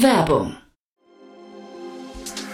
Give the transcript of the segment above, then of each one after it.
Werbung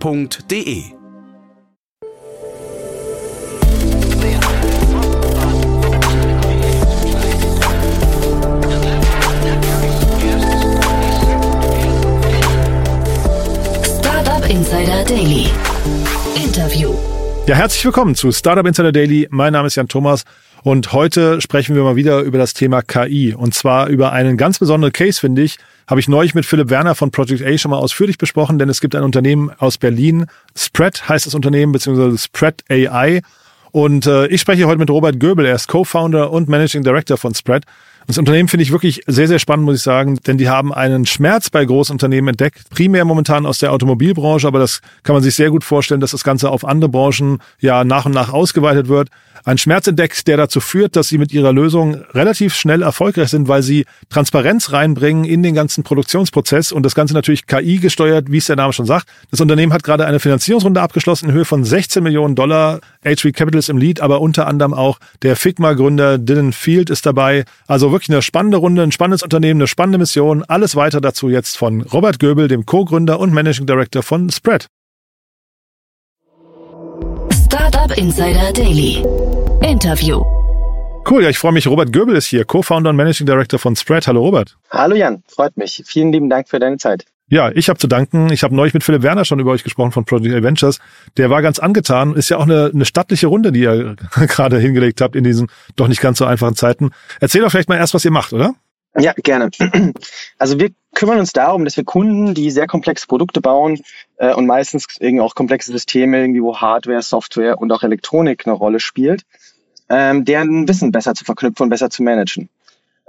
f.de. Startup Insider Daily. Interview. Ja, herzlich willkommen zu Startup Insider Daily. Mein Name ist Jan Thomas und heute sprechen wir mal wieder über das Thema KI und zwar über einen ganz besonderen Case, finde ich, habe ich neulich mit Philipp Werner von Project A schon mal ausführlich besprochen, denn es gibt ein Unternehmen aus Berlin, Spread heißt das Unternehmen, beziehungsweise Spread AI. Und äh, ich spreche heute mit Robert Göbel, er ist Co-Founder und Managing Director von Spread. Das Unternehmen finde ich wirklich sehr, sehr spannend, muss ich sagen, denn die haben einen Schmerz bei Großunternehmen entdeckt, primär momentan aus der Automobilbranche, aber das kann man sich sehr gut vorstellen, dass das Ganze auf andere Branchen ja nach und nach ausgeweitet wird. Ein Schmerz entdeckt, der dazu führt, dass sie mit ihrer Lösung relativ schnell erfolgreich sind, weil sie Transparenz reinbringen in den ganzen Produktionsprozess und das Ganze natürlich KI gesteuert, wie es der Name schon sagt. Das Unternehmen hat gerade eine Finanzierungsrunde abgeschlossen in Höhe von 16 Millionen Dollar. HV Capital ist im Lead, aber unter anderem auch der Figma-Gründer Dylan Field ist dabei. Also wirklich eine spannende Runde, ein spannendes Unternehmen, eine spannende Mission. Alles weiter dazu jetzt von Robert Göbel, dem Co-Gründer und Managing Director von Spread. Startup Insider Daily. Interview. Cool, ja, ich freue mich. Robert Göbel ist hier, Co-Founder und Managing Director von Spread. Hallo Robert. Hallo Jan, freut mich. Vielen lieben Dank für deine Zeit. Ja, ich habe zu danken. Ich habe neulich mit Philipp Werner schon über euch gesprochen von Project Adventures. Der war ganz angetan. Ist ja auch eine, eine stattliche Runde, die ihr gerade hingelegt habt in diesen doch nicht ganz so einfachen Zeiten. Erzähl doch vielleicht mal erst, was ihr macht, oder? Ja, gerne. Also wir kümmern uns darum, dass wir Kunden, die sehr komplexe Produkte bauen äh, und meistens irgendwie auch komplexe Systeme, irgendwie wo Hardware, Software und auch Elektronik eine Rolle spielt, ähm, deren Wissen besser zu verknüpfen und besser zu managen.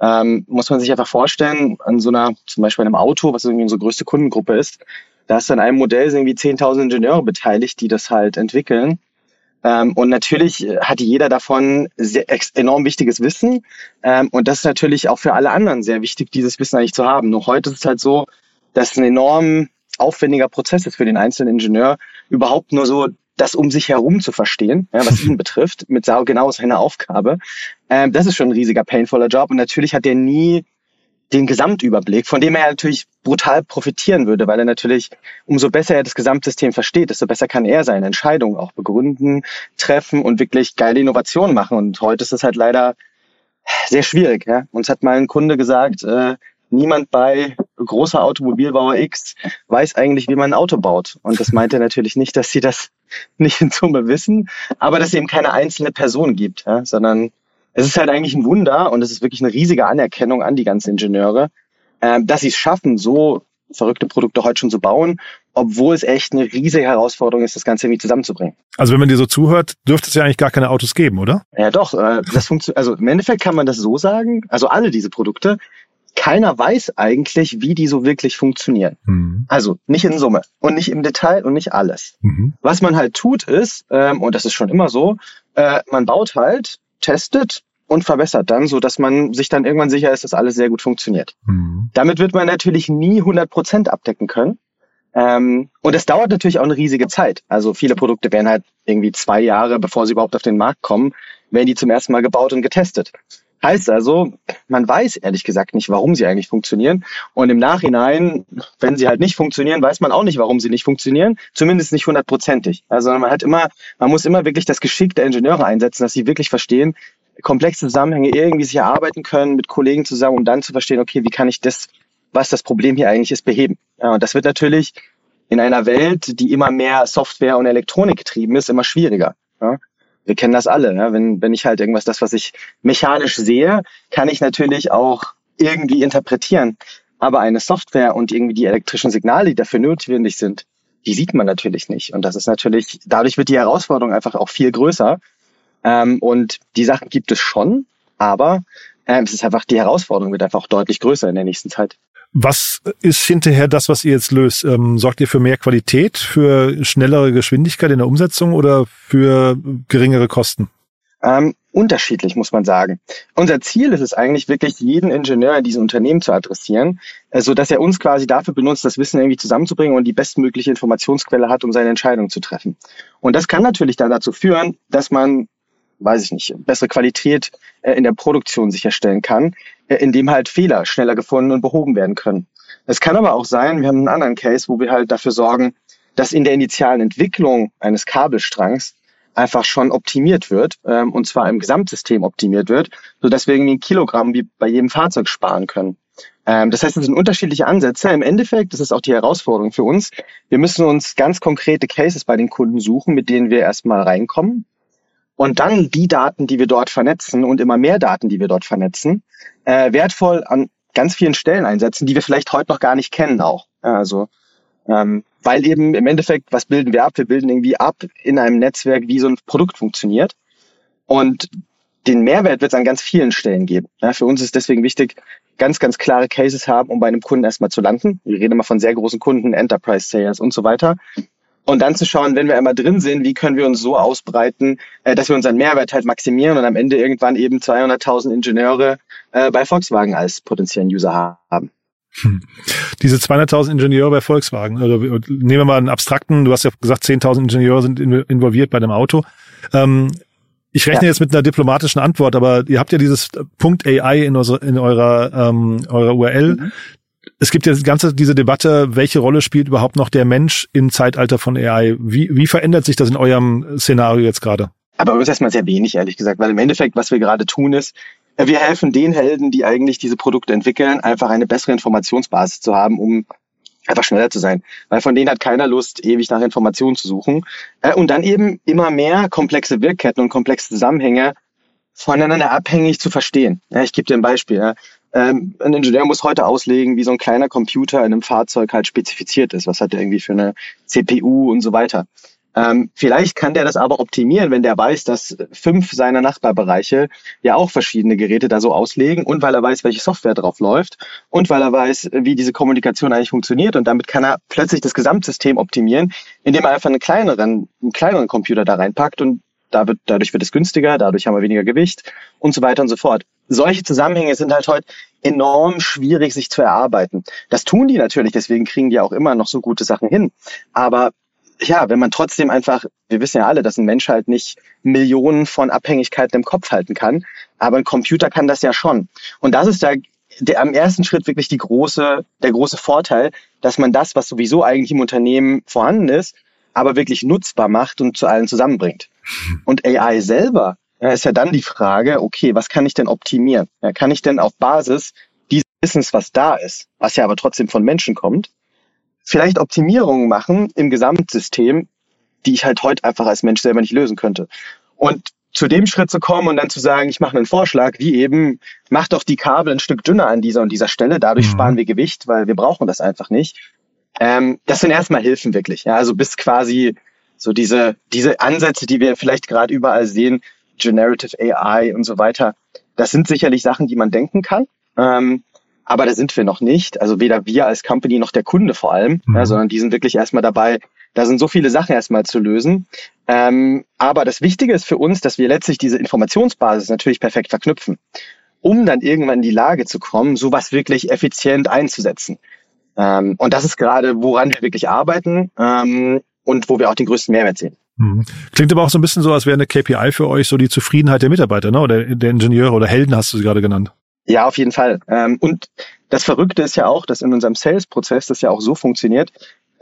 Ähm, muss man sich einfach vorstellen, an so einer, zum Beispiel einem Auto, was irgendwie unsere größte Kundengruppe ist, da ist an einem Modell irgendwie 10.000 Ingenieure beteiligt, die das halt entwickeln. Ähm, und natürlich hat jeder davon sehr, enorm wichtiges Wissen. Ähm, und das ist natürlich auch für alle anderen sehr wichtig, dieses Wissen eigentlich zu haben. Nur heute ist es halt so, dass ein enorm aufwendiger Prozess ist für den einzelnen Ingenieur, überhaupt nur so das um sich herum zu verstehen, ja, was ihn betrifft, mit genau seiner Aufgabe. Ähm, das ist schon ein riesiger, painvoller Job. Und natürlich hat er nie den Gesamtüberblick, von dem er natürlich brutal profitieren würde, weil er natürlich, umso besser er das Gesamtsystem versteht, desto besser kann er seine Entscheidungen auch begründen, treffen und wirklich geile Innovationen machen. Und heute ist es halt leider sehr schwierig. Ja? Uns hat mal ein Kunde gesagt, äh, niemand bei großer Automobilbauer X weiß eigentlich, wie man ein Auto baut. Und das meint er natürlich nicht, dass sie das nicht in Summe wissen, aber dass es eben keine einzelne Person gibt, ja? sondern es ist halt eigentlich ein Wunder und es ist wirklich eine riesige Anerkennung an die ganzen Ingenieure, äh, dass sie es schaffen, so verrückte Produkte heute schon zu bauen, obwohl es echt eine riesige Herausforderung ist, das Ganze irgendwie zusammenzubringen. Also wenn man dir so zuhört, dürfte es ja eigentlich gar keine Autos geben, oder? Ja, doch. Äh, das funktioniert. Also im Endeffekt kann man das so sagen. Also alle diese Produkte. Keiner weiß eigentlich, wie die so wirklich funktionieren. Mhm. Also nicht in Summe und nicht im Detail und nicht alles. Mhm. Was man halt tut ist, ähm, und das ist schon immer so, äh, man baut halt, testet, und verbessert dann, so dass man sich dann irgendwann sicher ist, dass alles sehr gut funktioniert. Mhm. Damit wird man natürlich nie 100 Prozent abdecken können. Ähm, und es dauert natürlich auch eine riesige Zeit. Also viele Produkte werden halt irgendwie zwei Jahre, bevor sie überhaupt auf den Markt kommen, werden die zum ersten Mal gebaut und getestet. Heißt also, man weiß ehrlich gesagt nicht, warum sie eigentlich funktionieren. Und im Nachhinein, wenn sie halt nicht funktionieren, weiß man auch nicht, warum sie nicht funktionieren. Zumindest nicht hundertprozentig. Also man hat immer, man muss immer wirklich das Geschick der Ingenieure einsetzen, dass sie wirklich verstehen, komplexe Zusammenhänge irgendwie sich erarbeiten können mit Kollegen zusammen, um dann zu verstehen, okay, wie kann ich das, was das Problem hier eigentlich ist, beheben. Ja, und das wird natürlich in einer Welt, die immer mehr Software und Elektronik getrieben ist, immer schwieriger. Ja. Wir kennen das alle. Ja. Wenn, wenn ich halt irgendwas, das, was ich mechanisch sehe, kann ich natürlich auch irgendwie interpretieren. Aber eine Software und irgendwie die elektrischen Signale, die dafür notwendig sind, die sieht man natürlich nicht. Und das ist natürlich, dadurch wird die Herausforderung einfach auch viel größer. Ähm, und die Sachen gibt es schon, aber ähm, es ist einfach, die Herausforderung wird einfach auch deutlich größer in der nächsten Zeit. Was ist hinterher das, was ihr jetzt löst? Ähm, sorgt ihr für mehr Qualität, für schnellere Geschwindigkeit in der Umsetzung oder für geringere Kosten? Ähm, unterschiedlich, muss man sagen. Unser Ziel ist es eigentlich wirklich, jeden Ingenieur in diesem Unternehmen zu adressieren, äh, so dass er uns quasi dafür benutzt, das Wissen irgendwie zusammenzubringen und die bestmögliche Informationsquelle hat, um seine Entscheidung zu treffen. Und das kann natürlich dann dazu führen, dass man weiß ich nicht, bessere Qualität äh, in der Produktion sicherstellen kann, äh, indem halt Fehler schneller gefunden und behoben werden können. Es kann aber auch sein, wir haben einen anderen Case, wo wir halt dafür sorgen, dass in der initialen Entwicklung eines Kabelstrangs einfach schon optimiert wird, ähm, und zwar im Gesamtsystem optimiert wird, sodass wir irgendwie ein Kilogramm wie bei jedem Fahrzeug sparen können. Ähm, das heißt, es sind unterschiedliche Ansätze. Im Endeffekt, das ist auch die Herausforderung für uns, wir müssen uns ganz konkrete Cases bei den Kunden suchen, mit denen wir erstmal reinkommen. Und dann die Daten, die wir dort vernetzen und immer mehr Daten, die wir dort vernetzen, äh, wertvoll an ganz vielen Stellen einsetzen, die wir vielleicht heute noch gar nicht kennen auch. Also ähm, weil eben im Endeffekt, was bilden wir ab? Wir bilden irgendwie ab in einem Netzwerk, wie so ein Produkt funktioniert. Und den Mehrwert wird es an ganz vielen Stellen geben. Ja, für uns ist deswegen wichtig, ganz, ganz klare Cases haben, um bei einem Kunden erstmal zu landen. Wir reden immer von sehr großen Kunden, Enterprise Sales und so weiter. Und dann zu schauen, wenn wir einmal drin sind, wie können wir uns so ausbreiten, äh, dass wir unseren Mehrwert halt maximieren und am Ende irgendwann eben 200.000 Ingenieure äh, bei Volkswagen als potenziellen User haben. Hm. Diese 200.000 Ingenieure bei Volkswagen, also nehmen wir mal einen abstrakten, du hast ja gesagt, 10.000 Ingenieure sind involviert bei dem Auto. Ähm, ich rechne ja. jetzt mit einer diplomatischen Antwort, aber ihr habt ja dieses Punkt AI in, unsere, in eurer, ähm, eurer URL. Mhm. Es gibt ja die ganze diese Debatte, welche Rolle spielt überhaupt noch der Mensch im Zeitalter von AI? Wie, wie verändert sich das in eurem Szenario jetzt gerade? Aber uns erstmal sehr wenig, ehrlich gesagt, weil im Endeffekt, was wir gerade tun, ist, wir helfen den Helden, die eigentlich diese Produkte entwickeln, einfach eine bessere Informationsbasis zu haben, um einfach schneller zu sein. Weil von denen hat keiner Lust, ewig nach Informationen zu suchen. Äh, und dann eben immer mehr komplexe Wirkketten und komplexe Zusammenhänge voneinander abhängig zu verstehen. ich gebe dir ein Beispiel. Ähm, ein Ingenieur muss heute auslegen, wie so ein kleiner Computer in einem Fahrzeug halt spezifiziert ist. Was hat der irgendwie für eine CPU und so weiter. Ähm, vielleicht kann der das aber optimieren, wenn der weiß, dass fünf seiner Nachbarbereiche ja auch verschiedene Geräte da so auslegen und weil er weiß, welche Software drauf läuft und weil er weiß, wie diese Kommunikation eigentlich funktioniert und damit kann er plötzlich das Gesamtsystem optimieren, indem er einfach einen kleineren, einen kleineren Computer da reinpackt und da wird, dadurch wird es günstiger, dadurch haben wir weniger Gewicht und so weiter und so fort. Solche Zusammenhänge sind halt heute enorm schwierig sich zu erarbeiten. Das tun die natürlich, deswegen kriegen die auch immer noch so gute Sachen hin. Aber ja, wenn man trotzdem einfach, wir wissen ja alle, dass ein Mensch halt nicht Millionen von Abhängigkeiten im Kopf halten kann, aber ein Computer kann das ja schon. Und das ist da der, am ersten Schritt wirklich die große, der große Vorteil, dass man das, was sowieso eigentlich im Unternehmen vorhanden ist, aber wirklich nutzbar macht und zu allen zusammenbringt. Und AI selber ja, ist ja dann die Frage, okay, was kann ich denn optimieren? Ja, kann ich denn auf Basis dieses Wissens, was da ist, was ja aber trotzdem von Menschen kommt, vielleicht Optimierungen machen im Gesamtsystem, die ich halt heute einfach als Mensch selber nicht lösen könnte. Und zu dem Schritt zu kommen und dann zu sagen, ich mache einen Vorschlag, wie eben, mach doch die Kabel ein Stück dünner an dieser und dieser Stelle, dadurch mhm. sparen wir Gewicht, weil wir brauchen das einfach nicht. Ähm, das sind erstmal Hilfen wirklich. Ja, also bis quasi so diese, diese Ansätze, die wir vielleicht gerade überall sehen, Generative AI und so weiter, das sind sicherlich Sachen, die man denken kann. Ähm, aber da sind wir noch nicht. Also weder wir als Company noch der Kunde vor allem, mhm. ja, sondern die sind wirklich erstmal dabei, da sind so viele Sachen erstmal zu lösen. Ähm, aber das Wichtige ist für uns, dass wir letztlich diese Informationsbasis natürlich perfekt verknüpfen, um dann irgendwann in die Lage zu kommen, sowas wirklich effizient einzusetzen. Ähm, und das ist gerade, woran wir wirklich arbeiten ähm, und wo wir auch den größten Mehrwert sehen. Mhm. Klingt aber auch so ein bisschen so, als wäre eine KPI für euch so die Zufriedenheit der Mitarbeiter, ne? Oder der Ingenieure oder Helden hast du sie gerade genannt. Ja, auf jeden Fall. Ähm, und das Verrückte ist ja auch, dass in unserem Sales-Prozess das ja auch so funktioniert.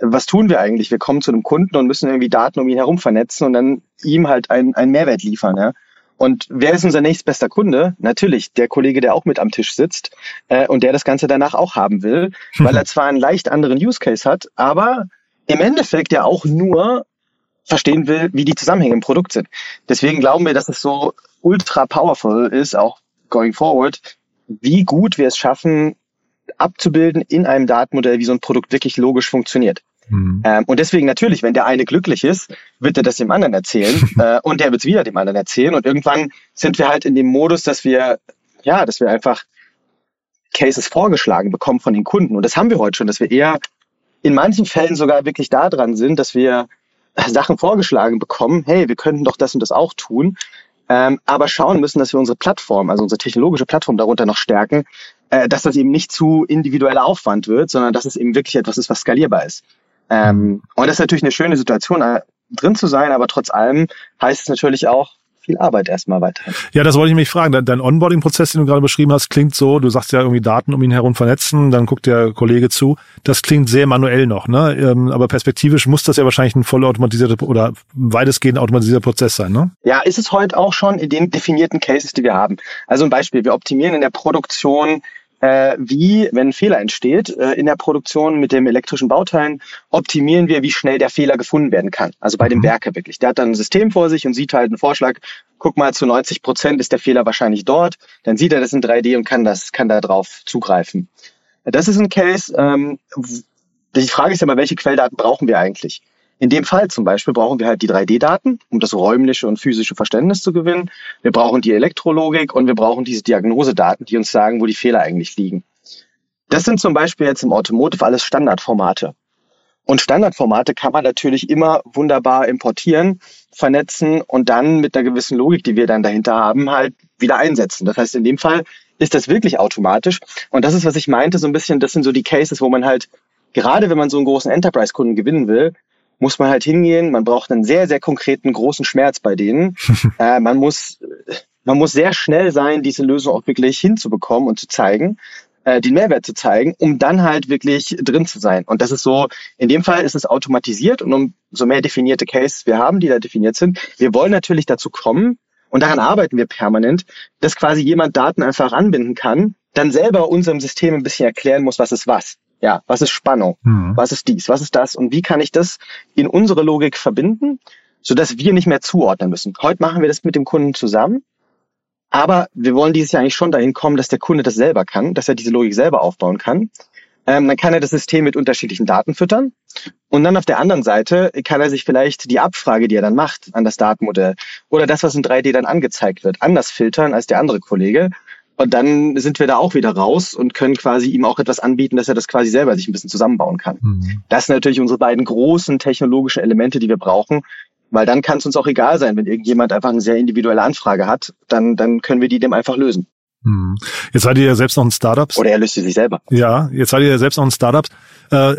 Was tun wir eigentlich? Wir kommen zu einem Kunden und müssen irgendwie Daten um ihn herum vernetzen und dann ihm halt einen, einen Mehrwert liefern. Ja? Und wer ist unser nächstbester Kunde? Natürlich der Kollege, der auch mit am Tisch sitzt äh, und der das Ganze danach auch haben will, weil er zwar einen leicht anderen Use Case hat, aber im Endeffekt ja auch nur verstehen will, wie die Zusammenhänge im Produkt sind. Deswegen glauben wir, dass es so ultra powerful ist, auch going forward, wie gut wir es schaffen, abzubilden in einem Datenmodell, wie so ein Produkt wirklich logisch funktioniert. Mhm. Ähm, und deswegen natürlich, wenn der eine glücklich ist, wird er das dem anderen erzählen äh, und der wird es wieder dem anderen erzählen. Und irgendwann sind wir halt in dem Modus, dass wir, ja, dass wir einfach Cases vorgeschlagen bekommen von den Kunden. Und das haben wir heute schon, dass wir eher in manchen Fällen sogar wirklich da dran sind, dass wir Sachen vorgeschlagen bekommen, hey, wir könnten doch das und das auch tun, ähm, aber schauen müssen, dass wir unsere Plattform, also unsere technologische Plattform darunter noch stärken, äh, dass das eben nicht zu individueller Aufwand wird, sondern dass es eben wirklich etwas ist, was skalierbar ist. Ähm, und das ist natürlich eine schöne Situation, äh, drin zu sein, aber trotz allem heißt es natürlich auch, viel Arbeit erstmal weiterhin. Ja, das wollte ich mich fragen. Dein Onboarding-Prozess, den du gerade beschrieben hast, klingt so, du sagst ja irgendwie Daten um ihn herum vernetzen, dann guckt der Kollege zu. Das klingt sehr manuell noch, ne? Ähm, aber perspektivisch muss das ja wahrscheinlich ein vollautomatisierter oder weitestgehend automatisierter Prozess sein, ne? Ja, ist es heute auch schon in den definierten Cases, die wir haben. Also ein Beispiel, wir optimieren in der Produktion äh, wie, wenn ein Fehler entsteht äh, in der Produktion mit dem elektrischen Bauteilen, optimieren wir, wie schnell der Fehler gefunden werden kann. Also bei dem mhm. Werker wirklich. Der hat dann ein System vor sich und sieht halt einen Vorschlag, guck mal, zu 90 Prozent ist der Fehler wahrscheinlich dort. Dann sieht er das in 3D und kann das, kann da drauf zugreifen. Das ist ein Case, ähm, die Frage ist ja mal, welche Quelldaten brauchen wir eigentlich? In dem Fall zum Beispiel brauchen wir halt die 3D-Daten, um das räumliche und physische Verständnis zu gewinnen. Wir brauchen die Elektrologik und wir brauchen diese Diagnosedaten, die uns sagen, wo die Fehler eigentlich liegen. Das sind zum Beispiel jetzt im Automotive alles Standardformate. Und Standardformate kann man natürlich immer wunderbar importieren, vernetzen und dann mit einer gewissen Logik, die wir dann dahinter haben, halt wieder einsetzen. Das heißt, in dem Fall ist das wirklich automatisch. Und das ist, was ich meinte, so ein bisschen, das sind so die Cases, wo man halt, gerade wenn man so einen großen Enterprise-Kunden gewinnen will, muss man halt hingehen. Man braucht einen sehr, sehr konkreten großen Schmerz bei denen. äh, man muss, man muss sehr schnell sein, diese Lösung auch wirklich hinzubekommen und zu zeigen, äh, den Mehrwert zu zeigen, um dann halt wirklich drin zu sein. Und das ist so, in dem Fall ist es automatisiert und umso mehr definierte Cases wir haben, die da definiert sind. Wir wollen natürlich dazu kommen, und daran arbeiten wir permanent, dass quasi jemand Daten einfach anbinden kann, dann selber unserem System ein bisschen erklären muss, was ist was. Ja, was ist Spannung? Mhm. Was ist dies? Was ist das? Und wie kann ich das in unsere Logik verbinden, sodass wir nicht mehr zuordnen müssen? Heute machen wir das mit dem Kunden zusammen. Aber wir wollen dieses Jahr eigentlich schon dahin kommen, dass der Kunde das selber kann, dass er diese Logik selber aufbauen kann. Ähm, dann kann er das System mit unterschiedlichen Daten füttern. Und dann auf der anderen Seite kann er sich vielleicht die Abfrage, die er dann macht an das Datenmodell oder das, was in 3D dann angezeigt wird, anders filtern als der andere Kollege und dann sind wir da auch wieder raus und können quasi ihm auch etwas anbieten, dass er das quasi selber sich ein bisschen zusammenbauen kann. Mhm. Das sind natürlich unsere beiden großen technologischen Elemente, die wir brauchen. Weil dann kann es uns auch egal sein, wenn irgendjemand einfach eine sehr individuelle Anfrage hat, dann, dann können wir die dem einfach lösen. Mhm. Jetzt seid ihr ja selbst noch ein Startup. Oder er löst sie sich selber. Ja, jetzt seid ihr ja selbst noch ein Startup. Äh,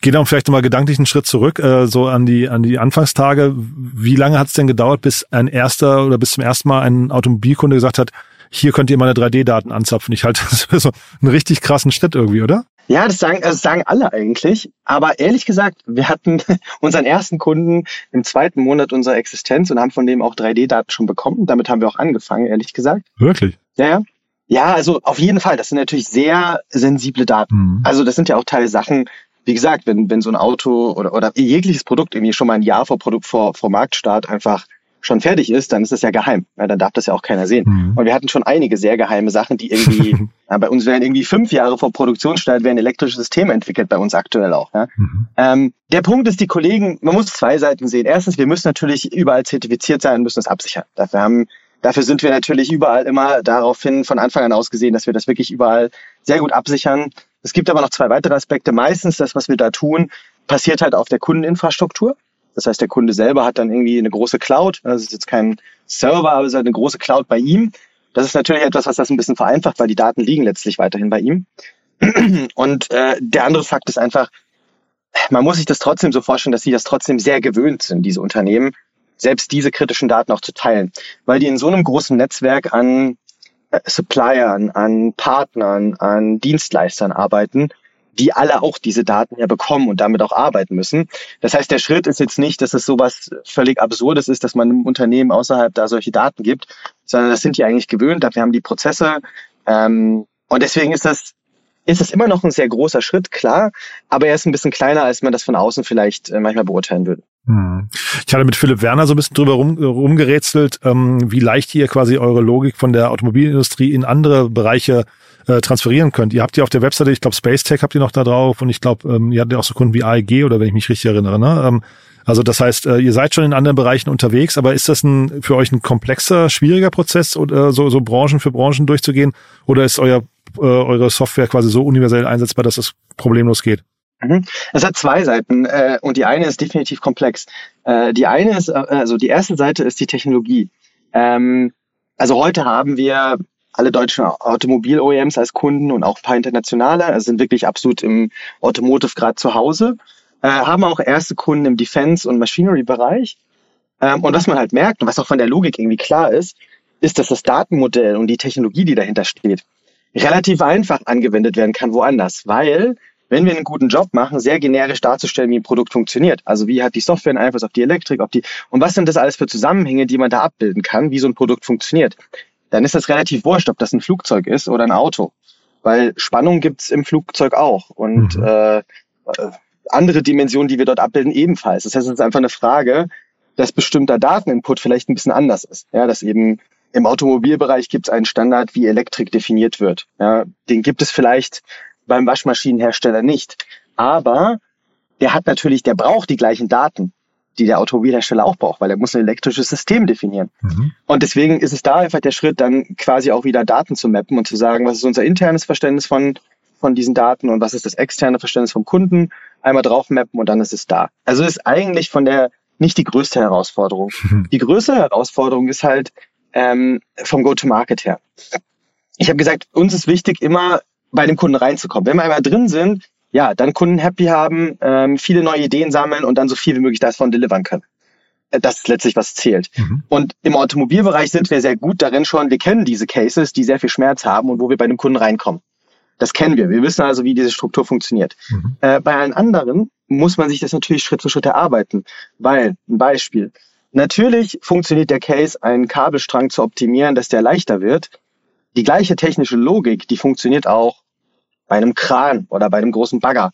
geht dann vielleicht nochmal gedanklich einen Schritt zurück, äh, so an die, an die Anfangstage. Wie lange hat es denn gedauert, bis ein erster oder bis zum ersten Mal ein Automobilkunde gesagt hat, hier könnt ihr meine 3D-Daten anzapfen. Ich halte das für so einen richtig krassen Schritt irgendwie, oder? Ja, das sagen, das sagen alle eigentlich. Aber ehrlich gesagt, wir hatten unseren ersten Kunden im zweiten Monat unserer Existenz und haben von dem auch 3D-Daten schon bekommen. Damit haben wir auch angefangen, ehrlich gesagt. Wirklich? Ja, ja. Ja, also auf jeden Fall. Das sind natürlich sehr sensible Daten. Mhm. Also das sind ja auch Teil Sachen, wie gesagt, wenn, wenn so ein Auto oder, oder jegliches Produkt irgendwie schon mal ein Jahr vor Produkt, vor, vor Marktstart einfach schon fertig ist, dann ist es ja geheim. Ja, dann darf das ja auch keiner sehen. Mhm. Und wir hatten schon einige sehr geheime Sachen, die irgendwie, ja, bei uns werden irgendwie fünf Jahre vor Produktionsstart werden elektrische Systeme entwickelt, bei uns aktuell auch. Ja. Mhm. Ähm, der Punkt ist, die Kollegen, man muss zwei Seiten sehen. Erstens, wir müssen natürlich überall zertifiziert sein und müssen das absichern. Dafür haben Dafür sind wir natürlich überall immer daraufhin von Anfang an ausgesehen, dass wir das wirklich überall sehr gut absichern. Es gibt aber noch zwei weitere Aspekte. Meistens das, was wir da tun, passiert halt auf der Kundeninfrastruktur. Das heißt, der Kunde selber hat dann irgendwie eine große Cloud. Das ist jetzt kein Server, aber es ist halt eine große Cloud bei ihm. Das ist natürlich etwas, was das ein bisschen vereinfacht, weil die Daten liegen letztlich weiterhin bei ihm. Und äh, der andere Fakt ist einfach, man muss sich das trotzdem so vorstellen, dass sie das trotzdem sehr gewöhnt sind, diese Unternehmen, selbst diese kritischen Daten auch zu teilen, weil die in so einem großen Netzwerk an äh, Suppliern, an Partnern, an Dienstleistern arbeiten, die alle auch diese Daten ja bekommen und damit auch arbeiten müssen. Das heißt, der Schritt ist jetzt nicht, dass es sowas völlig Absurdes ist, dass man einem Unternehmen außerhalb da solche Daten gibt, sondern das sind die eigentlich gewöhnt, dafür haben die Prozesse. Ähm, und deswegen ist das ist es immer noch ein sehr großer Schritt, klar, aber er ist ein bisschen kleiner, als man das von außen vielleicht äh, manchmal beurteilen würde. Hm. Ich hatte mit Philipp Werner so ein bisschen drüber rum, rumgerätselt, ähm, wie leicht ihr quasi eure Logik von der Automobilindustrie in andere Bereiche äh, transferieren könnt. Ihr habt ja auf der Webseite, ich glaube Space Tech habt ihr noch da drauf und ich glaube, ähm, ihr habt ja auch so Kunden wie AEG oder wenn ich mich richtig erinnere. Ne? Ähm, also das heißt, äh, ihr seid schon in anderen Bereichen unterwegs, aber ist das ein, für euch ein komplexer, schwieriger Prozess oder so, so Branchen für Branchen durchzugehen? Oder ist euer äh, eure Software quasi so universell einsetzbar, dass es problemlos geht? Mhm. Es hat zwei Seiten äh, und die eine ist definitiv komplex. Äh, die eine ist, äh, also die erste Seite ist die Technologie. Ähm, also heute haben wir alle deutschen Automobil-OEMs als Kunden und auch ein paar internationale, also sind wirklich absolut im Automotive gerade zu Hause, äh, haben auch erste Kunden im Defense- und Machinery-Bereich. Ähm, und was man halt merkt und was auch von der Logik irgendwie klar ist, ist, dass das Datenmodell und die Technologie, die dahinter steht, relativ einfach angewendet werden kann woanders, weil wenn wir einen guten Job machen, sehr generisch darzustellen, wie ein Produkt funktioniert. Also wie hat die Software einen Einfluss auf die Elektrik, auf die und was sind das alles für Zusammenhänge, die man da abbilden kann, wie so ein Produkt funktioniert. Dann ist das relativ wurscht, ob das ein Flugzeug ist oder ein Auto. Weil Spannung gibt's im Flugzeug auch und mhm. äh, andere Dimensionen, die wir dort abbilden, ebenfalls. Das heißt, es ist einfach eine Frage, dass bestimmter Dateninput vielleicht ein bisschen anders ist. Ja, dass eben im Automobilbereich gibt es einen Standard, wie Elektrik definiert wird. Ja, den gibt es vielleicht beim Waschmaschinenhersteller nicht. Aber der hat natürlich, der braucht die gleichen Daten, die der Automobilhersteller auch braucht, weil er muss ein elektrisches System definieren. Mhm. Und deswegen ist es da einfach der Schritt, dann quasi auch wieder Daten zu mappen und zu sagen, was ist unser internes Verständnis von, von diesen Daten und was ist das externe Verständnis vom Kunden, einmal drauf mappen und dann ist es da. Also ist eigentlich von der nicht die größte Herausforderung. Mhm. Die größte Herausforderung ist halt ähm, vom Go-to-Market her. Ich habe gesagt, uns ist wichtig, immer bei dem Kunden reinzukommen. Wenn wir einmal drin sind, ja, dann Kunden happy haben, ähm, viele neue Ideen sammeln und dann so viel wie möglich davon delivern können. Äh, das ist letztlich, was zählt. Mhm. Und im Automobilbereich sind wir sehr gut darin schon. Wir kennen diese Cases, die sehr viel Schmerz haben und wo wir bei dem Kunden reinkommen. Das kennen wir. Wir wissen also, wie diese Struktur funktioniert. Mhm. Äh, bei allen anderen muss man sich das natürlich Schritt für Schritt erarbeiten. Weil, ein Beispiel. Natürlich funktioniert der Case, einen Kabelstrang zu optimieren, dass der leichter wird. Die gleiche technische Logik, die funktioniert auch bei einem Kran oder bei einem großen Bagger.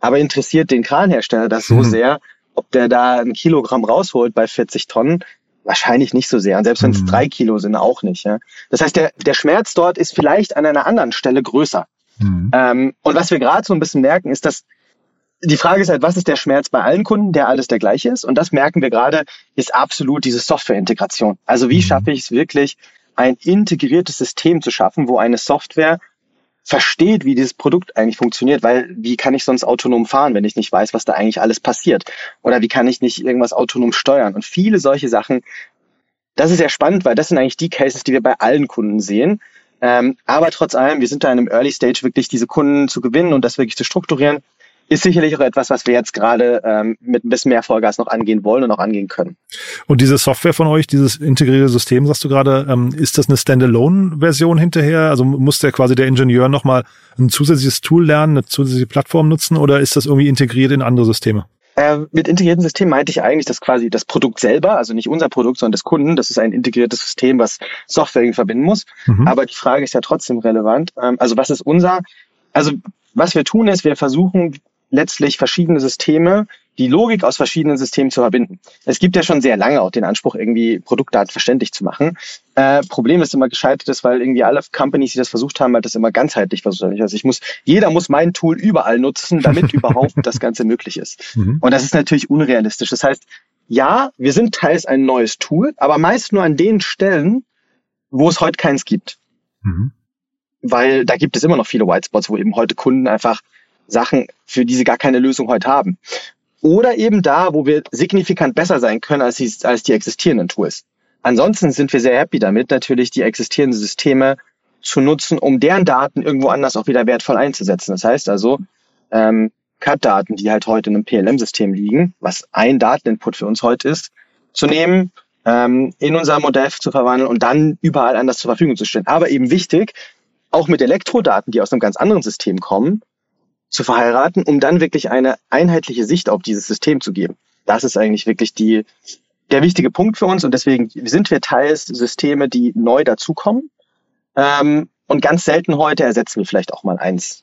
Aber interessiert den Kranhersteller das so mhm. sehr, ob der da ein Kilogramm rausholt bei 40 Tonnen? Wahrscheinlich nicht so sehr. Und selbst wenn es mhm. drei Kilo sind, auch nicht. Ja? Das heißt, der, der Schmerz dort ist vielleicht an einer anderen Stelle größer. Mhm. Ähm, und was wir gerade so ein bisschen merken, ist, dass die Frage ist halt, was ist der Schmerz bei allen Kunden, der alles der gleiche ist? Und das merken wir gerade, ist absolut diese Softwareintegration. Also wie mhm. schaffe ich es wirklich, ein integriertes System zu schaffen, wo eine Software versteht, wie dieses Produkt eigentlich funktioniert, weil wie kann ich sonst autonom fahren, wenn ich nicht weiß, was da eigentlich alles passiert? Oder wie kann ich nicht irgendwas autonom steuern? Und viele solche Sachen, das ist sehr spannend, weil das sind eigentlich die Cases, die wir bei allen Kunden sehen. Ähm, aber trotz allem, wir sind da in einem Early Stage wirklich diese Kunden zu gewinnen und das wirklich zu strukturieren ist sicherlich auch etwas, was wir jetzt gerade ähm, mit ein bisschen mehr Vollgas noch angehen wollen und auch angehen können. Und diese Software von euch, dieses integrierte System, sagst du gerade, ähm, ist das eine Standalone-Version hinterher? Also muss der quasi der Ingenieur nochmal ein zusätzliches Tool lernen, eine zusätzliche Plattform nutzen oder ist das irgendwie integriert in andere Systeme? Äh, mit integrierten System meinte ich eigentlich, dass quasi das Produkt selber, also nicht unser Produkt, sondern des Kunden, das ist ein integriertes System, was Software irgendwie verbinden muss. Mhm. Aber die Frage ist ja trotzdem relevant. Ähm, also was ist unser? Also was wir tun ist, wir versuchen letztlich verschiedene Systeme, die Logik aus verschiedenen Systemen zu verbinden. Es gibt ja schon sehr lange auch den Anspruch, irgendwie Produktdaten verständlich zu machen. Äh, Problem ist immer gescheitert ist, weil irgendwie alle Companies, die das versucht haben, halt das immer ganzheitlich versucht haben. Also ich muss, jeder muss mein Tool überall nutzen, damit überhaupt das Ganze möglich ist. Mhm. Und das ist natürlich unrealistisch. Das heißt, ja, wir sind teils ein neues Tool, aber meist nur an den Stellen, wo es heute keins gibt. Mhm. Weil da gibt es immer noch viele Whitespots, wo eben heute Kunden einfach Sachen, für die sie gar keine Lösung heute haben. Oder eben da, wo wir signifikant besser sein können als die, als die existierenden Tools. Ansonsten sind wir sehr happy damit, natürlich die existierenden Systeme zu nutzen, um deren Daten irgendwo anders auch wieder wertvoll einzusetzen. Das heißt also, ähm, CAD-Daten, die halt heute in einem PLM-System liegen, was ein Dateninput für uns heute ist, zu nehmen, ähm, in unser Modell zu verwandeln und dann überall anders zur Verfügung zu stellen. Aber eben wichtig, auch mit Elektrodaten, die aus einem ganz anderen System kommen, zu verheiraten, um dann wirklich eine einheitliche Sicht auf dieses System zu geben. Das ist eigentlich wirklich die, der wichtige Punkt für uns und deswegen sind wir teils Systeme, die neu dazukommen. Ähm, und ganz selten heute ersetzen wir vielleicht auch mal eins.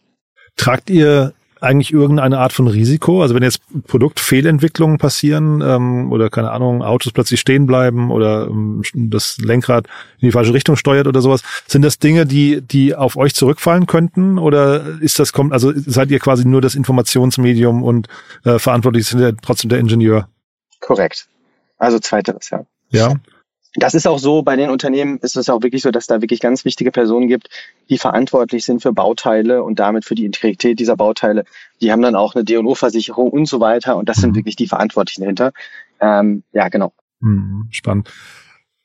Tragt ihr eigentlich irgendeine Art von Risiko? Also wenn jetzt Produktfehlentwicklungen passieren ähm, oder keine Ahnung, Autos plötzlich stehen bleiben oder ähm, das Lenkrad in die falsche Richtung steuert oder sowas, sind das Dinge, die die auf euch zurückfallen könnten oder ist das kommt also seid ihr quasi nur das Informationsmedium und äh, verantwortlich sind ja trotzdem der Ingenieur? Korrekt. Also zweiteres, ja. Ja. Das ist auch so, bei den Unternehmen ist es auch wirklich so, dass da wirklich ganz wichtige Personen gibt, die verantwortlich sind für Bauteile und damit für die Integrität dieser Bauteile. Die haben dann auch eine D&O-Versicherung und so weiter und das sind mhm. wirklich die Verantwortlichen dahinter. Ähm, ja, genau. Mhm, spannend.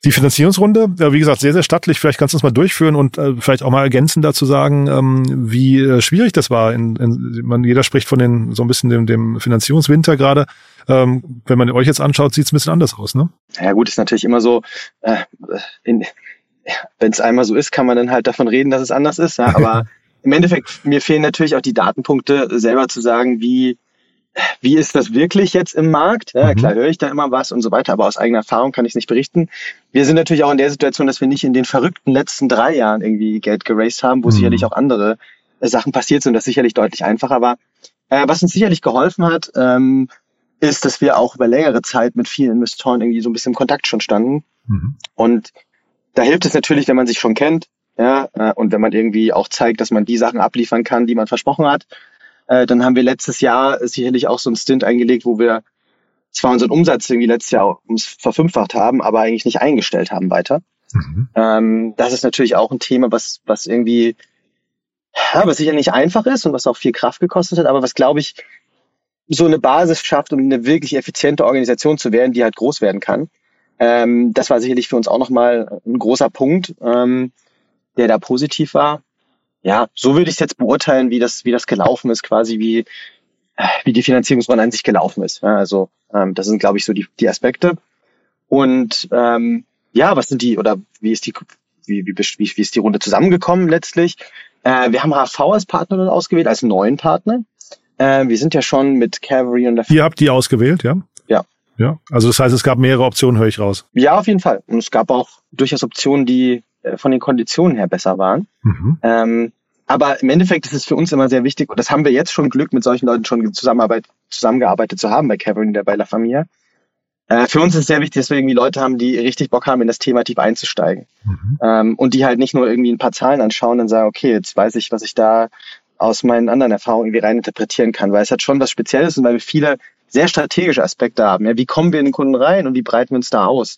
Die Finanzierungsrunde, ja, wie gesagt, sehr, sehr stattlich. Vielleicht kannst du uns mal durchführen und äh, vielleicht auch mal ergänzen dazu sagen, ähm, wie äh, schwierig das war. In, in, man, jeder spricht von den so ein bisschen dem, dem Finanzierungswinter gerade. Ähm, wenn man euch jetzt anschaut, sieht es ein bisschen anders aus, ne? Ja gut, ist natürlich immer so, äh, wenn es einmal so ist, kann man dann halt davon reden, dass es anders ist. Ja? Aber im Endeffekt, mir fehlen natürlich auch die Datenpunkte, selber zu sagen, wie wie ist das wirklich jetzt im Markt? Ja, mhm. klar höre ich da immer was und so weiter, aber aus eigener Erfahrung kann ich es nicht berichten. Wir sind natürlich auch in der Situation, dass wir nicht in den verrückten letzten drei Jahren irgendwie Geld geraced haben, wo mhm. sicherlich auch andere äh, Sachen passiert sind, das sicherlich deutlich einfacher war. Äh, was uns sicherlich geholfen hat, ähm, ist, dass wir auch über längere Zeit mit vielen Investoren irgendwie so ein bisschen im Kontakt schon standen. Mhm. Und da hilft es natürlich, wenn man sich schon kennt, ja, äh, und wenn man irgendwie auch zeigt, dass man die Sachen abliefern kann, die man versprochen hat. Äh, dann haben wir letztes Jahr sicherlich auch so einen Stint eingelegt, wo wir zwar unseren Umsatz irgendwie letztes Jahr ums verfünffacht haben, aber eigentlich nicht eingestellt haben weiter. Mhm. Ähm, das ist natürlich auch ein Thema, was, was irgendwie, ja, was sicher nicht einfach ist und was auch viel Kraft gekostet hat, aber was, glaube ich, so eine Basis schafft, um eine wirklich effiziente Organisation zu werden, die halt groß werden kann. Ähm, das war sicherlich für uns auch nochmal ein großer Punkt, ähm, der da positiv war ja, so würde ich es jetzt beurteilen, wie das, wie das gelaufen ist, quasi wie, wie die Finanzierungsrunde an sich gelaufen ist. Ja, also ähm, das sind, glaube ich, so die, die Aspekte. Und ähm, ja, was sind die, oder wie ist die, wie, wie, wie, wie ist die Runde zusammengekommen letztlich? Äh, wir haben HV als Partner ausgewählt, als neuen Partner. Äh, wir sind ja schon mit Cavalry und Ihr habt die ausgewählt, ja? Ja. Ja, also das heißt, es gab mehrere Optionen, höre ich raus. Ja, auf jeden Fall. Und es gab auch durchaus Optionen, die äh, von den Konditionen her besser waren. Mhm. Ähm, aber im Endeffekt ist es für uns immer sehr wichtig, und das haben wir jetzt schon Glück, mit solchen Leuten schon Zusammenarbeit, zusammengearbeitet zu haben bei Kevin der bei La Familia. Äh, für uns ist es sehr wichtig, dass wir irgendwie Leute haben, die richtig Bock haben, in das Thema tief einzusteigen. Mhm. Ähm, und die halt nicht nur irgendwie ein paar Zahlen anschauen und sagen, okay, jetzt weiß ich, was ich da aus meinen anderen Erfahrungen irgendwie rein interpretieren kann, weil es hat schon was Spezielles und weil wir viele sehr strategische Aspekte haben. Ja, wie kommen wir in den Kunden rein und wie breiten wir uns da aus?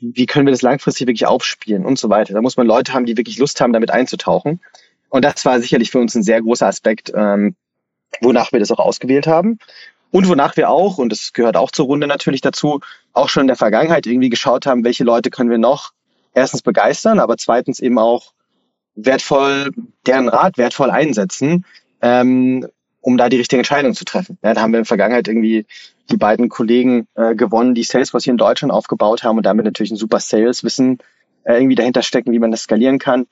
Wie können wir das langfristig wirklich aufspielen und so weiter? Da muss man Leute haben, die wirklich Lust haben, damit einzutauchen. Und das war sicherlich für uns ein sehr großer Aspekt, ähm, wonach wir das auch ausgewählt haben. Und wonach wir auch, und das gehört auch zur Runde natürlich dazu, auch schon in der Vergangenheit irgendwie geschaut haben, welche Leute können wir noch erstens begeistern, aber zweitens eben auch wertvoll, deren Rat wertvoll einsetzen, ähm, um da die richtige Entscheidung zu treffen. Ja, da haben wir in der Vergangenheit irgendwie die beiden Kollegen äh, gewonnen, die Salesforce hier in Deutschland aufgebaut haben und damit natürlich ein super Sales-Wissen äh, irgendwie dahinter stecken, wie man das skalieren kann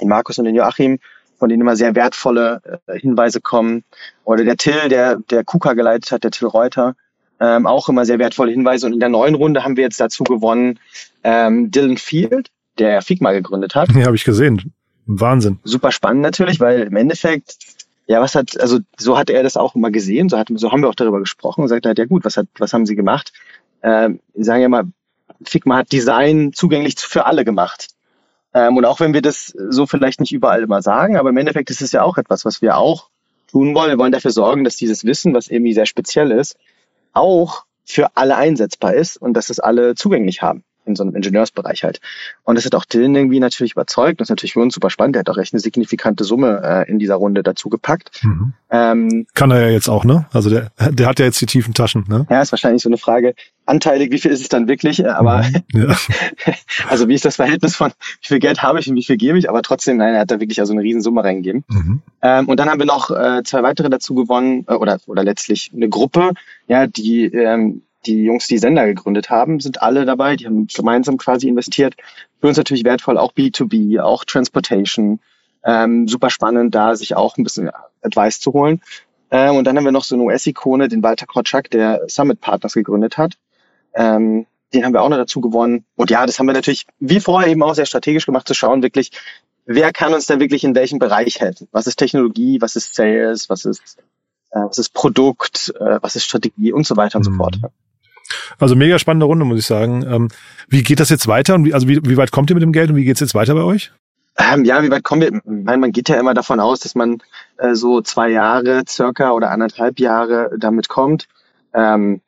den Markus und den Joachim, von denen immer sehr wertvolle äh, Hinweise kommen. Oder der Till, der, der KUKA geleitet hat, der Till Reuter, ähm, auch immer sehr wertvolle Hinweise. Und in der neuen Runde haben wir jetzt dazu gewonnen ähm, Dylan Field, der Figma gegründet hat. Ja, habe ich gesehen. Wahnsinn. Super spannend natürlich, weil im Endeffekt, ja, was hat, also so hat er das auch immer gesehen, so, hat, so haben wir auch darüber gesprochen und sagt halt, ja gut, was hat, was haben sie gemacht? Ähm, sagen ja mal, Figma hat Design zugänglich für alle gemacht. Ähm, und auch wenn wir das so vielleicht nicht überall immer sagen, aber im Endeffekt ist es ja auch etwas, was wir auch tun wollen. Wir wollen dafür sorgen, dass dieses Wissen, was irgendwie sehr speziell ist, auch für alle einsetzbar ist und dass es alle zugänglich haben in so einem Ingenieursbereich halt. Und das hat auch Dylan irgendwie natürlich überzeugt. Das ist natürlich für uns super spannend. Der hat auch recht eine signifikante Summe äh, in dieser Runde dazu gepackt. Mhm. Ähm, Kann er ja jetzt auch, ne? Also der, der hat ja jetzt die tiefen Taschen, ne? Ja, ist wahrscheinlich so eine Frage. Anteilig, wie viel ist es dann wirklich? Äh, aber mhm. ja. also wie ist das Verhältnis von wie viel Geld habe ich und wie viel gebe ich? Aber trotzdem, nein, er hat da wirklich also eine Riesensumme reingegeben. Mhm. Ähm, und dann haben wir noch äh, zwei weitere dazu gewonnen, äh, oder, oder letztlich eine Gruppe, ja, die ähm, die Jungs, die Sender gegründet haben, sind alle dabei. Die haben gemeinsam quasi investiert. Für uns natürlich wertvoll, auch B2B, auch Transportation. Ähm, super spannend, da sich auch ein bisschen Advice zu holen. Ähm, und dann haben wir noch so eine US-Ikone, den Walter Korczak, der Summit Partners gegründet hat. Ähm, den haben wir auch noch dazu gewonnen. Und ja, das haben wir natürlich wie vorher eben auch sehr strategisch gemacht, zu schauen wirklich, wer kann uns denn wirklich in welchem Bereich helfen? Was ist Technologie, was ist Sales, was ist, äh, was ist Produkt, äh, was ist Strategie und so weiter und mhm. so fort. Also mega spannende Runde, muss ich sagen. Ähm, wie geht das jetzt weiter? Und wie, also wie, wie weit kommt ihr mit dem Geld und wie geht's jetzt weiter bei euch? Ähm, ja, wie weit kommen wir? Meine, man geht ja immer davon aus, dass man äh, so zwei Jahre circa oder anderthalb Jahre damit kommt. Ähm,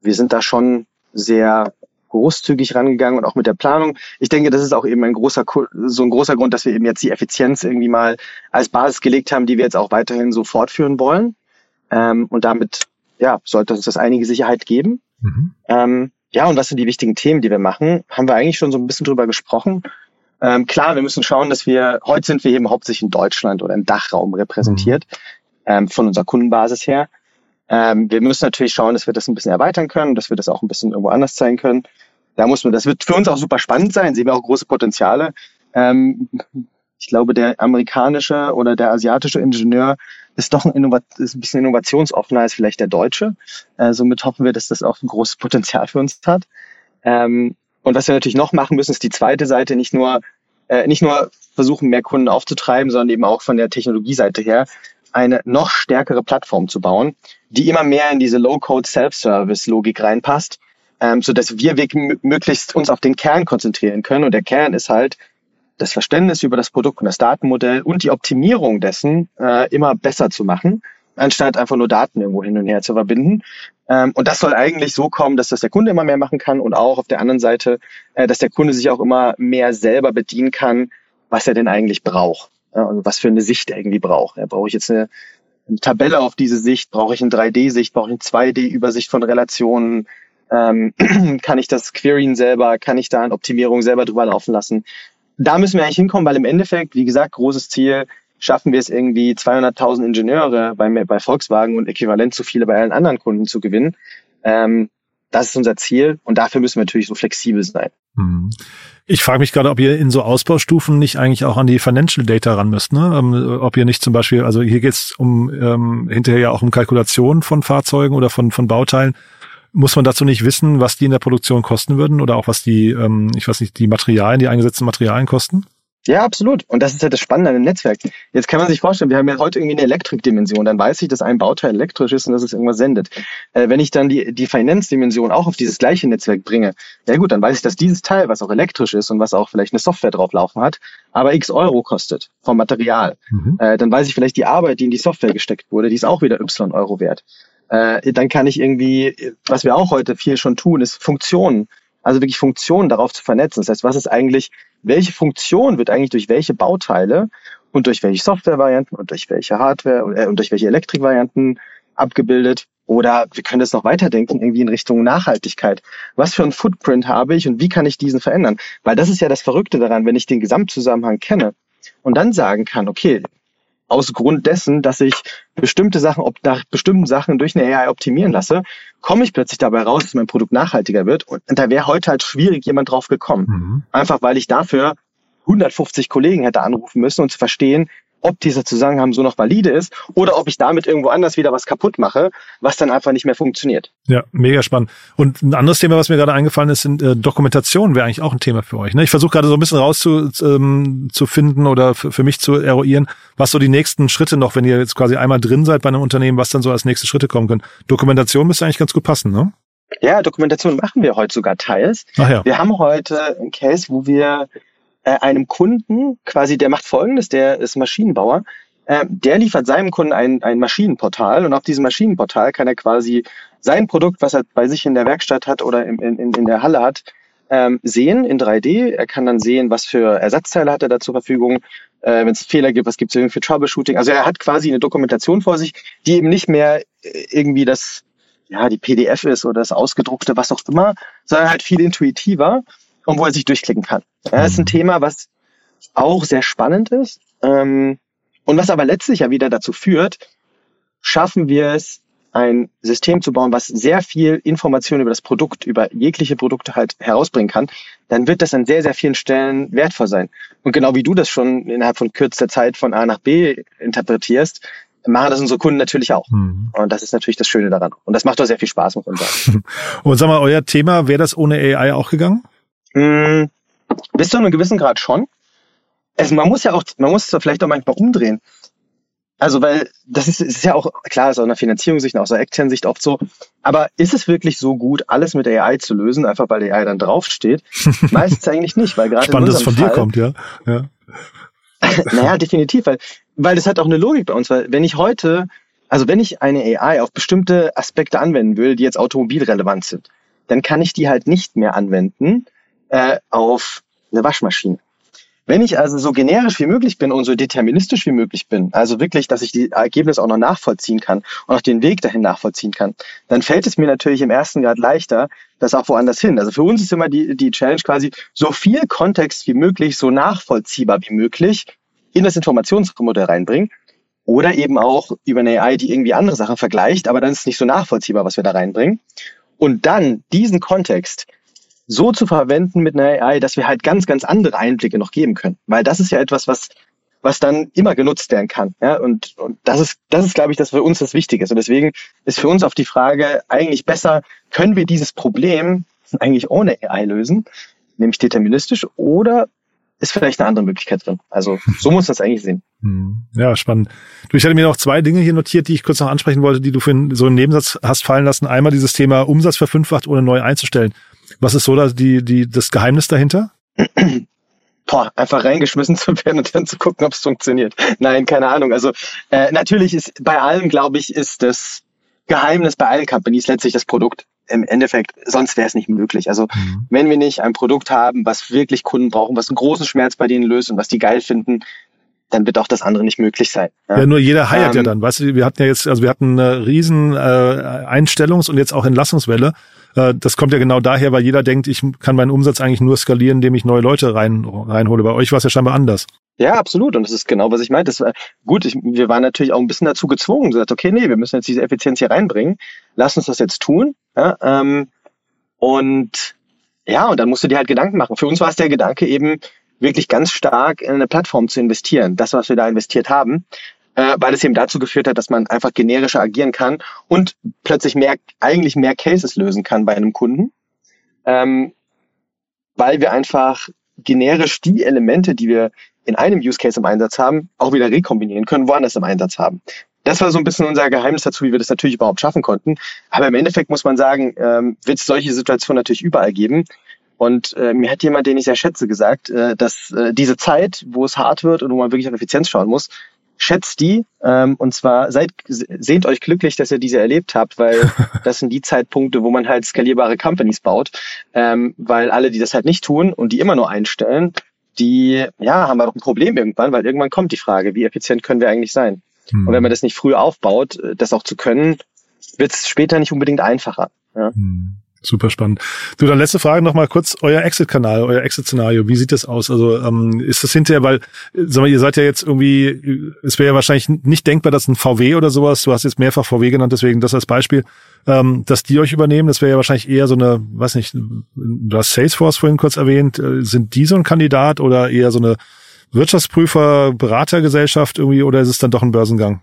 wir sind da schon sehr großzügig rangegangen und auch mit der Planung. Ich denke, das ist auch eben ein großer, so ein großer Grund, dass wir eben jetzt die Effizienz irgendwie mal als Basis gelegt haben, die wir jetzt auch weiterhin so fortführen wollen. Ähm, und damit, ja, sollte uns das einige Sicherheit geben. Mhm. Ähm, ja, und was sind die wichtigen Themen, die wir machen? Haben wir eigentlich schon so ein bisschen drüber gesprochen. Ähm, klar, wir müssen schauen, dass wir, heute sind wir eben hauptsächlich in Deutschland oder im Dachraum repräsentiert, mhm. ähm, von unserer Kundenbasis her. Ähm, wir müssen natürlich schauen, dass wir das ein bisschen erweitern können, dass wir das auch ein bisschen irgendwo anders zeigen können. Da muss man, das wird für uns auch super spannend sein, sehen wir auch große Potenziale. Ähm, ich glaube, der amerikanische oder der asiatische Ingenieur ist doch ein, Innovat ist ein bisschen innovationsoffener als vielleicht der deutsche. Äh, somit hoffen wir, dass das auch ein großes Potenzial für uns hat. Ähm, und was wir natürlich noch machen müssen, ist die zweite Seite, nicht nur, äh, nicht nur versuchen, mehr Kunden aufzutreiben, sondern eben auch von der Technologieseite her eine noch stärkere Plattform zu bauen, die immer mehr in diese Low-Code Self-Service-Logik reinpasst, ähm, so dass wir möglichst uns auf den Kern konzentrieren können. Und der Kern ist halt das Verständnis über das Produkt und das Datenmodell und die Optimierung dessen äh, immer besser zu machen, anstatt einfach nur Daten irgendwo hin und her zu verbinden. Ähm, und das soll eigentlich so kommen, dass das der Kunde immer mehr machen kann und auch auf der anderen Seite, äh, dass der Kunde sich auch immer mehr selber bedienen kann, was er denn eigentlich braucht. Ja, also was für eine Sicht er irgendwie braucht. Ja, brauche ich jetzt eine, eine Tabelle auf diese Sicht? Brauche ich eine 3D-Sicht? Brauche ich eine 2D-Übersicht von Relationen? Ähm, kann ich das queryen selber? Kann ich da eine Optimierung selber drüber laufen lassen? Da müssen wir eigentlich hinkommen, weil im Endeffekt, wie gesagt, großes Ziel, schaffen wir es irgendwie 200.000 Ingenieure bei, bei Volkswagen und äquivalent zu viele bei allen anderen Kunden zu gewinnen. Ähm, das ist unser Ziel und dafür müssen wir natürlich so flexibel sein. Mhm. Ich frage mich gerade, ob ihr in so Ausbaustufen nicht eigentlich auch an die Financial Data ran müsst, ne? Ähm, ob ihr nicht zum Beispiel, also hier geht es um ähm, hinterher ja auch um Kalkulation von Fahrzeugen oder von, von Bauteilen. Muss man dazu nicht wissen, was die in der Produktion kosten würden oder auch was die, ähm, ich weiß nicht, die Materialien, die eingesetzten Materialien kosten? Ja, absolut. Und das ist ja das Spannende an dem Netzwerk. Jetzt kann man sich vorstellen, wir haben ja heute irgendwie eine Elektrikdimension. Dann weiß ich, dass ein Bauteil elektrisch ist und dass es irgendwas sendet. Äh, wenn ich dann die, die Finance-Dimension auch auf dieses gleiche Netzwerk bringe, ja gut, dann weiß ich, dass dieses Teil, was auch elektrisch ist und was auch vielleicht eine Software drauflaufen hat, aber x Euro kostet vom Material. Mhm. Äh, dann weiß ich vielleicht die Arbeit, die in die Software gesteckt wurde, die ist auch wieder y Euro wert. Äh, dann kann ich irgendwie, was wir auch heute viel schon tun, ist Funktionen also wirklich Funktionen darauf zu vernetzen. Das heißt, was ist eigentlich, welche Funktion wird eigentlich durch welche Bauteile und durch welche Softwarevarianten und durch welche Hardware äh, und durch welche Elektrikvarianten abgebildet? Oder wir können das noch weiterdenken, irgendwie in Richtung Nachhaltigkeit. Was für ein Footprint habe ich und wie kann ich diesen verändern? Weil das ist ja das Verrückte daran, wenn ich den Gesamtzusammenhang kenne und dann sagen kann, okay, aus Grund dessen, dass ich bestimmte Sachen, ob nach bestimmten Sachen durch eine AI optimieren lasse, komme ich plötzlich dabei raus, dass mein Produkt nachhaltiger wird. Und da wäre heute halt schwierig jemand drauf gekommen. Mhm. Einfach weil ich dafür 150 Kollegen hätte anrufen müssen und zu verstehen, ob dieser Zusammenhang so noch valide ist oder ob ich damit irgendwo anders wieder was kaputt mache, was dann einfach nicht mehr funktioniert. Ja, mega spannend. Und ein anderes Thema, was mir gerade eingefallen ist, sind äh, Dokumentation, wäre eigentlich auch ein Thema für euch. Ne? Ich versuche gerade so ein bisschen rauszufinden ähm, oder für mich zu eruieren, was so die nächsten Schritte noch, wenn ihr jetzt quasi einmal drin seid bei einem Unternehmen, was dann so als nächste Schritte kommen können. Dokumentation müsste eigentlich ganz gut passen, ne? Ja, Dokumentation machen wir heute sogar teils. Ach ja. Wir haben heute einen Case, wo wir äh, einem Kunden quasi, der macht Folgendes, der ist Maschinenbauer, äh, der liefert seinem Kunden ein, ein Maschinenportal und auf diesem Maschinenportal kann er quasi sein Produkt, was er bei sich in der Werkstatt hat oder in, in, in der Halle hat, ähm, sehen in 3D. Er kann dann sehen, was für Ersatzteile hat er da zur Verfügung, äh, wenn es Fehler gibt, was gibt es für Troubleshooting. Also er hat quasi eine Dokumentation vor sich, die eben nicht mehr äh, irgendwie das, ja, die PDF ist oder das ausgedruckte, was auch immer, sondern halt viel intuitiver und wo er sich durchklicken kann. Das ist ein mhm. Thema, was auch sehr spannend ist ähm, und was aber letztlich ja wieder dazu führt, schaffen wir es, ein System zu bauen, was sehr viel Information über das Produkt, über jegliche Produkte halt herausbringen kann, dann wird das an sehr, sehr vielen Stellen wertvoll sein. Und genau wie du das schon innerhalb von kürzester Zeit von A nach B interpretierst, machen das unsere Kunden natürlich auch. Mhm. Und das ist natürlich das Schöne daran. Und das macht doch sehr viel Spaß, muss man sagen. Und sag mal, euer Thema, wäre das ohne AI auch gegangen? Hm, bis zu einem gewissen Grad schon. Also man muss ja auch, man muss es vielleicht auch manchmal umdrehen. Also, weil das ist, ist ja auch, klar, ist aus einer Finanzierungssicht, aus einer externen Sicht oft so. Aber ist es wirklich so gut, alles mit AI zu lösen, einfach weil AI dann draufsteht? Meistens eigentlich nicht, weil gerade. Spannend, dass es von Fall, dir kommt, ja. ja. naja, definitiv, weil, weil das hat auch eine Logik bei uns, weil wenn ich heute, also wenn ich eine AI auf bestimmte Aspekte anwenden will, die jetzt automobilrelevant sind, dann kann ich die halt nicht mehr anwenden äh, auf eine Waschmaschine. Wenn ich also so generisch wie möglich bin und so deterministisch wie möglich bin, also wirklich, dass ich die Ergebnisse auch noch nachvollziehen kann und auch den Weg dahin nachvollziehen kann, dann fällt es mir natürlich im ersten Grad leichter, das auch woanders hin. Also für uns ist immer die, die Challenge quasi, so viel Kontext wie möglich, so nachvollziehbar wie möglich in das Informationsmodell reinbringen. Oder eben auch über eine AI, die irgendwie andere Sachen vergleicht, aber dann ist es nicht so nachvollziehbar, was wir da reinbringen. Und dann diesen Kontext so zu verwenden mit einer AI, dass wir halt ganz, ganz andere Einblicke noch geben können. Weil das ist ja etwas, was, was dann immer genutzt werden kann. Ja? Und, und das ist, das ist, glaube ich, das für uns das Wichtige ist. Und deswegen ist für uns auf die Frage eigentlich besser, können wir dieses Problem eigentlich ohne AI lösen, nämlich deterministisch, oder ist vielleicht eine andere Möglichkeit drin. Also so muss es eigentlich sehen. Hm. Ja, spannend. Du, ich hatte mir noch zwei Dinge hier notiert, die ich kurz noch ansprechen wollte, die du für so einen Nebensatz hast fallen lassen. Einmal dieses Thema Umsatz verfünffacht, ohne neu einzustellen. Was ist so da die, die, das Geheimnis dahinter? Boah, einfach reingeschmissen zu werden und dann zu gucken, ob es funktioniert. Nein, keine Ahnung. Also äh, natürlich ist bei allem, glaube ich, ist das Geheimnis bei allen Companies letztlich das Produkt. Im Endeffekt, sonst wäre es nicht möglich. Also mhm. wenn wir nicht ein Produkt haben, was wirklich Kunden brauchen, was einen großen Schmerz bei denen löst und was die geil finden, dann wird auch das andere nicht möglich sein. Ja, ja nur jeder heiert ähm, ja dann. Weißt du, wir hatten ja jetzt, also wir hatten eine riesen äh, Einstellungs- und jetzt auch Entlassungswelle. Äh, das kommt ja genau daher, weil jeder denkt, ich kann meinen Umsatz eigentlich nur skalieren, indem ich neue Leute rein, reinhole. Bei euch war es ja scheinbar anders. Ja, absolut. Und das ist genau, was ich meinte. Das war gut. Ich, wir waren natürlich auch ein bisschen dazu gezwungen, gesagt, okay, nee, wir müssen jetzt diese Effizienz hier reinbringen. Lass uns das jetzt tun. Ja, ähm, und ja, und dann musst du dir halt Gedanken machen. Für uns war es der Gedanke eben, wirklich ganz stark in eine Plattform zu investieren. Das, was wir da investiert haben, äh, weil es eben dazu geführt hat, dass man einfach generischer agieren kann und plötzlich mehr, eigentlich mehr Cases lösen kann bei einem Kunden, ähm, weil wir einfach generisch die Elemente, die wir in einem Use Case im Einsatz haben, auch wieder rekombinieren können, woanders im Einsatz haben. Das war so ein bisschen unser Geheimnis dazu, wie wir das natürlich überhaupt schaffen konnten. Aber im Endeffekt muss man sagen, ähm, wird es solche Situationen natürlich überall geben. Und äh, mir hat jemand, den ich sehr schätze, gesagt, äh, dass äh, diese Zeit, wo es hart wird und wo man wirklich auf Effizienz schauen muss, schätzt die. Ähm, und zwar seid, seht euch glücklich, dass ihr diese erlebt habt, weil das sind die Zeitpunkte, wo man halt skalierbare Companies baut. Ähm, weil alle, die das halt nicht tun und die immer nur einstellen, die ja haben wir doch ein Problem irgendwann, weil irgendwann kommt die Frage, wie effizient können wir eigentlich sein? Mhm. Und wenn man das nicht früh aufbaut, äh, das auch zu können, wird es später nicht unbedingt einfacher. Ja? Mhm. Super spannend. Du, dann letzte Frage noch mal kurz, euer Exit-Kanal, euer Exit-Szenario, wie sieht das aus? Also ähm, ist das hinterher, weil, sag mal, ihr seid ja jetzt irgendwie, es wäre ja wahrscheinlich nicht denkbar, dass ein VW oder sowas, du hast jetzt mehrfach VW genannt, deswegen das als Beispiel, ähm, dass die euch übernehmen, das wäre ja wahrscheinlich eher so eine, weiß nicht, du hast Salesforce vorhin kurz erwähnt, äh, sind die so ein Kandidat oder eher so eine Wirtschaftsprüfer, Beratergesellschaft irgendwie oder ist es dann doch ein Börsengang?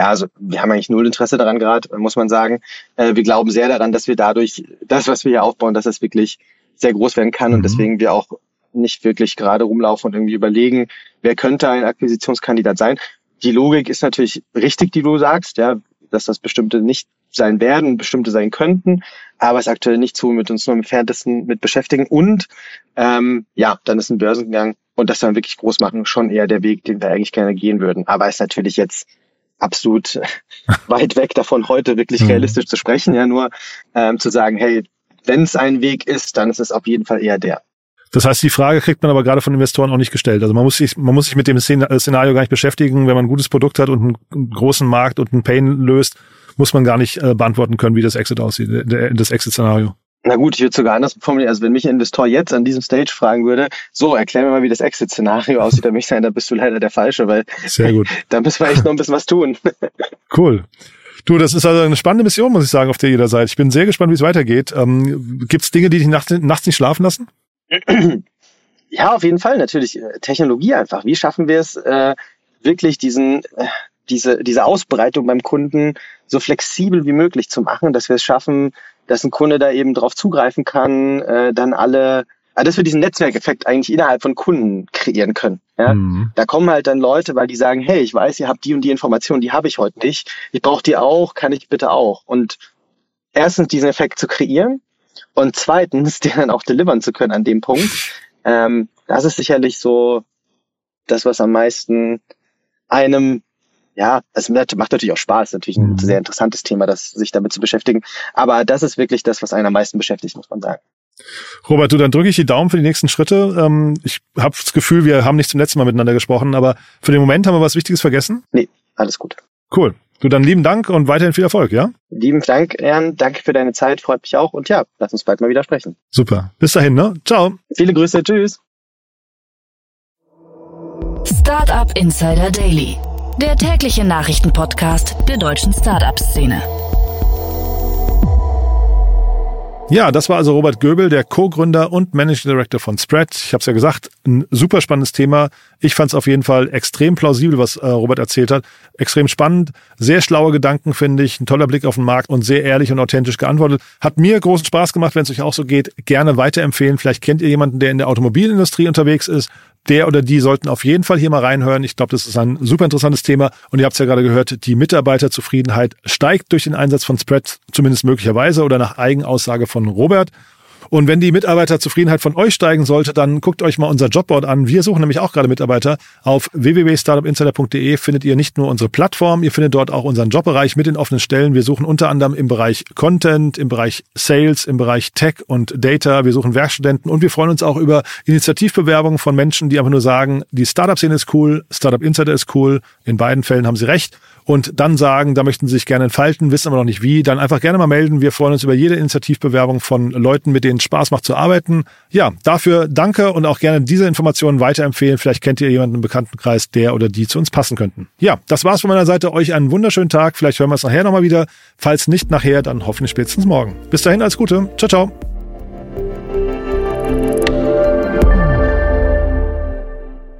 Ja, also wir haben eigentlich null Interesse daran gerade, muss man sagen. Äh, wir glauben sehr daran, dass wir dadurch das, was wir hier aufbauen, dass es wirklich sehr groß werden kann mhm. und deswegen wir auch nicht wirklich gerade rumlaufen und irgendwie überlegen, wer könnte ein Akquisitionskandidat sein. Die Logik ist natürlich richtig, die du sagst, ja, dass das bestimmte nicht sein werden, bestimmte sein könnten, aber es aktuell nicht so mit uns nur im Entferntesten mit beschäftigen und ähm, ja, dann ist ein Börsengang und das dann wirklich groß machen schon eher der Weg, den wir eigentlich gerne gehen würden. Aber es ist natürlich jetzt absolut weit weg davon, heute wirklich mhm. realistisch zu sprechen. Ja, nur ähm, zu sagen, hey, wenn es ein Weg ist, dann ist es auf jeden Fall eher der. Das heißt, die Frage kriegt man aber gerade von Investoren auch nicht gestellt. Also man muss sich, man muss sich mit dem Szenario gar nicht beschäftigen. Wenn man ein gutes Produkt hat und einen großen Markt und einen Pain löst, muss man gar nicht äh, beantworten können, wie das Exit aussieht, das Exit-Szenario. Na gut, ich würde sogar anders formulieren. Also wenn mich ein Investor jetzt an diesem Stage fragen würde, so, erklär mir mal, wie das Exit-Szenario aussieht, dann mich sein, da bist du leider der Falsche, weil Sehr gut. da müssen wir echt noch ein bisschen was tun. Cool. Du, das ist also eine spannende Mission, muss ich sagen, auf der jeder Seite. Ich bin sehr gespannt, wie es weitergeht. Ähm, Gibt es Dinge, die dich nachts, nachts nicht schlafen lassen? Ja, auf jeden Fall, natürlich. Äh, Technologie einfach. Wie schaffen wir es, äh, wirklich diesen, äh, diese, diese Ausbreitung beim Kunden so flexibel wie möglich zu machen, dass wir es schaffen, dass ein Kunde da eben drauf zugreifen kann, äh, dann alle, also dass wir diesen Netzwerkeffekt eigentlich innerhalb von Kunden kreieren können. Ja? Mhm. Da kommen halt dann Leute, weil die sagen, hey, ich weiß, ihr habt die und die Informationen, die habe ich heute nicht. Ich brauche die auch, kann ich bitte auch. Und erstens diesen Effekt zu kreieren und zweitens den dann auch delivern zu können an dem Punkt. Ähm, das ist sicherlich so das, was am meisten einem ja, es macht natürlich auch Spaß, natürlich ein mhm. sehr interessantes Thema, das sich damit zu beschäftigen. Aber das ist wirklich das, was einen am meisten beschäftigt, muss man sagen. Robert, du, dann drücke ich die Daumen für die nächsten Schritte. Ähm, ich habe das Gefühl, wir haben nicht zum letzten Mal miteinander gesprochen, aber für den Moment haben wir was Wichtiges vergessen? Nee, alles gut. Cool. Du, dann lieben Dank und weiterhin viel Erfolg, ja? Lieben Dank, Ern. Danke für deine Zeit. Freut mich auch. Und ja, lass uns bald mal wieder sprechen. Super. Bis dahin, ne? Ciao. Viele Grüße. Tschüss. Startup Insider Daily. Der tägliche Nachrichtenpodcast der deutschen Startup-Szene. Ja, das war also Robert Göbel, der Co-Gründer und Managing Director von Spread. Ich habe es ja gesagt, ein super spannendes Thema. Ich fand es auf jeden Fall extrem plausibel, was äh, Robert erzählt hat. Extrem spannend, sehr schlaue Gedanken, finde ich, ein toller Blick auf den Markt und sehr ehrlich und authentisch geantwortet. Hat mir großen Spaß gemacht, wenn es euch auch so geht. Gerne weiterempfehlen. Vielleicht kennt ihr jemanden, der in der Automobilindustrie unterwegs ist der oder die sollten auf jeden Fall hier mal reinhören. Ich glaube, das ist ein super interessantes Thema. Und ihr habt es ja gerade gehört, die Mitarbeiterzufriedenheit steigt durch den Einsatz von Spread, zumindest möglicherweise oder nach Eigenaussage von Robert. Und wenn die Mitarbeiterzufriedenheit von euch steigen sollte, dann guckt euch mal unser Jobboard an. Wir suchen nämlich auch gerade Mitarbeiter. Auf www.startupinsider.de findet ihr nicht nur unsere Plattform, ihr findet dort auch unseren Jobbereich mit den offenen Stellen. Wir suchen unter anderem im Bereich Content, im Bereich Sales, im Bereich Tech und Data. Wir suchen Werkstudenten und wir freuen uns auch über Initiativbewerbungen von Menschen, die einfach nur sagen, die Startup-Szene ist cool, Startup Insider ist cool. In beiden Fällen haben sie recht und dann sagen, da möchten sie sich gerne entfalten, wissen aber noch nicht wie, dann einfach gerne mal melden. Wir freuen uns über jede Initiativbewerbung von Leuten, mit denen es Spaß macht zu arbeiten. Ja, dafür danke und auch gerne diese Informationen weiterempfehlen. Vielleicht kennt ihr jemanden im Bekanntenkreis, der oder die zu uns passen könnten. Ja, das war's von meiner Seite. Euch einen wunderschönen Tag. Vielleicht hören wir es nachher nochmal wieder. Falls nicht nachher, dann hoffentlich spätestens morgen. Bis dahin, alles Gute. Ciao, ciao.